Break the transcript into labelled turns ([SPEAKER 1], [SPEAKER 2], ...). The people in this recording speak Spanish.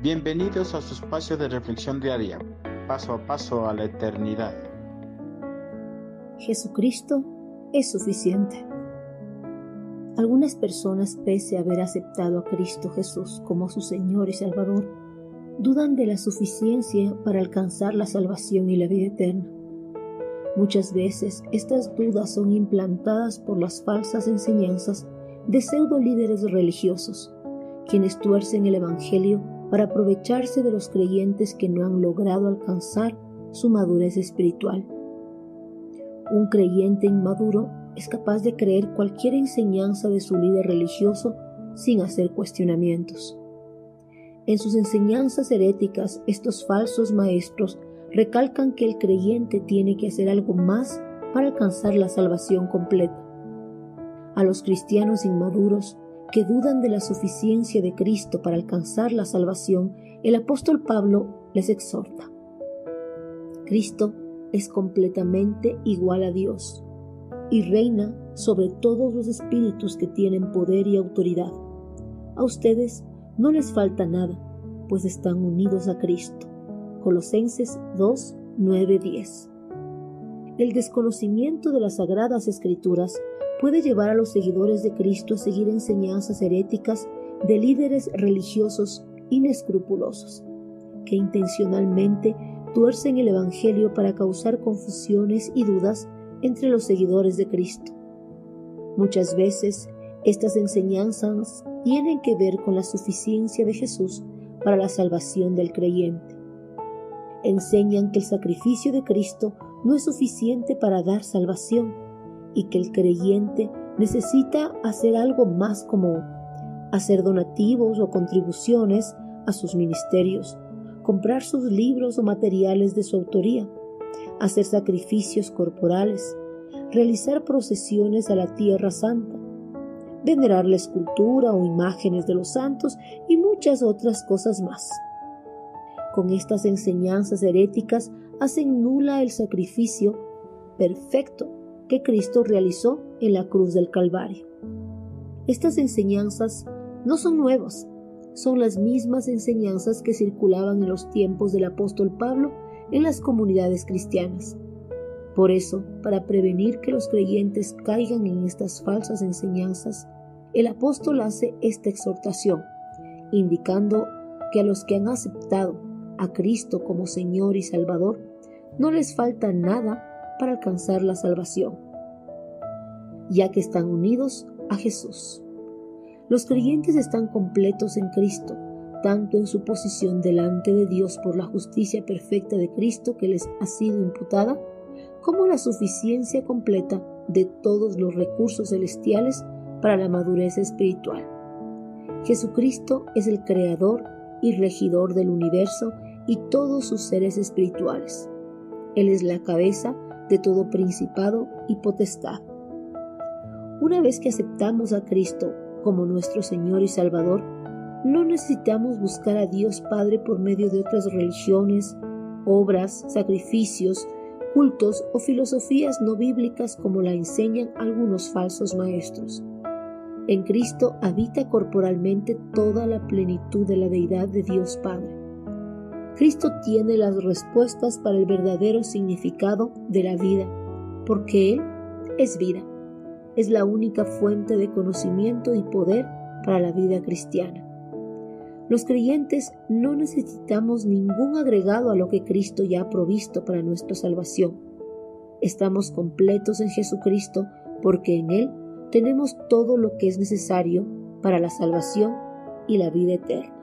[SPEAKER 1] Bienvenidos a su espacio de reflexión diaria, paso a paso a la eternidad.
[SPEAKER 2] Jesucristo es suficiente. Algunas personas, pese a haber aceptado a Cristo Jesús como su Señor y Salvador, dudan de la suficiencia para alcanzar la salvación y la vida eterna. Muchas veces estas dudas son implantadas por las falsas enseñanzas de pseudo líderes religiosos, quienes tuercen el Evangelio para aprovecharse de los creyentes que no han logrado alcanzar su madurez espiritual. Un creyente inmaduro es capaz de creer cualquier enseñanza de su líder religioso sin hacer cuestionamientos. En sus enseñanzas heréticas, estos falsos maestros recalcan que el creyente tiene que hacer algo más para alcanzar la salvación completa. A los cristianos inmaduros que dudan de la suficiencia de Cristo para alcanzar la salvación, el apóstol Pablo les exhorta. Cristo es completamente igual a Dios y reina sobre todos los espíritus que tienen poder y autoridad. A ustedes no les falta nada, pues están unidos a Cristo. Colosenses 2, 9, 10. El desconocimiento de las sagradas escrituras puede llevar a los seguidores de Cristo a seguir enseñanzas heréticas de líderes religiosos inescrupulosos, que intencionalmente tuercen el Evangelio para causar confusiones y dudas entre los seguidores de Cristo. Muchas veces estas enseñanzas tienen que ver con la suficiencia de Jesús para la salvación del creyente. Enseñan que el sacrificio de Cristo no es suficiente para dar salvación, y que el creyente necesita hacer algo más como hacer donativos o contribuciones a sus ministerios, comprar sus libros o materiales de su autoría, hacer sacrificios corporales, realizar procesiones a la Tierra Santa, venerar la escultura o imágenes de los santos y muchas otras cosas más. Con estas enseñanzas heréticas hacen nula el sacrificio perfecto que Cristo realizó en la cruz del Calvario. Estas enseñanzas no son nuevas, son las mismas enseñanzas que circulaban en los tiempos del apóstol Pablo en las comunidades cristianas. Por eso, para prevenir que los creyentes caigan en estas falsas enseñanzas, el apóstol hace esta exhortación, indicando que a los que han aceptado a Cristo como Señor y Salvador, no les falta nada para alcanzar la salvación, ya que están unidos a Jesús. Los creyentes están completos en Cristo, tanto en su posición delante de Dios por la justicia perfecta de Cristo que les ha sido imputada, como la suficiencia completa de todos los recursos celestiales para la madurez espiritual. Jesucristo es el creador y regidor del universo y todos sus seres espirituales. Él es la cabeza de todo principado y potestad. Una vez que aceptamos a Cristo como nuestro Señor y Salvador, no necesitamos buscar a Dios Padre por medio de otras religiones, obras, sacrificios, cultos o filosofías no bíblicas como la enseñan algunos falsos maestros. En Cristo habita corporalmente toda la plenitud de la deidad de Dios Padre. Cristo tiene las respuestas para el verdadero significado de la vida, porque Él es vida. Es la única fuente de conocimiento y poder para la vida cristiana. Los creyentes no necesitamos ningún agregado a lo que Cristo ya ha provisto para nuestra salvación. Estamos completos en Jesucristo porque en Él tenemos todo lo que es necesario para la salvación y la vida eterna.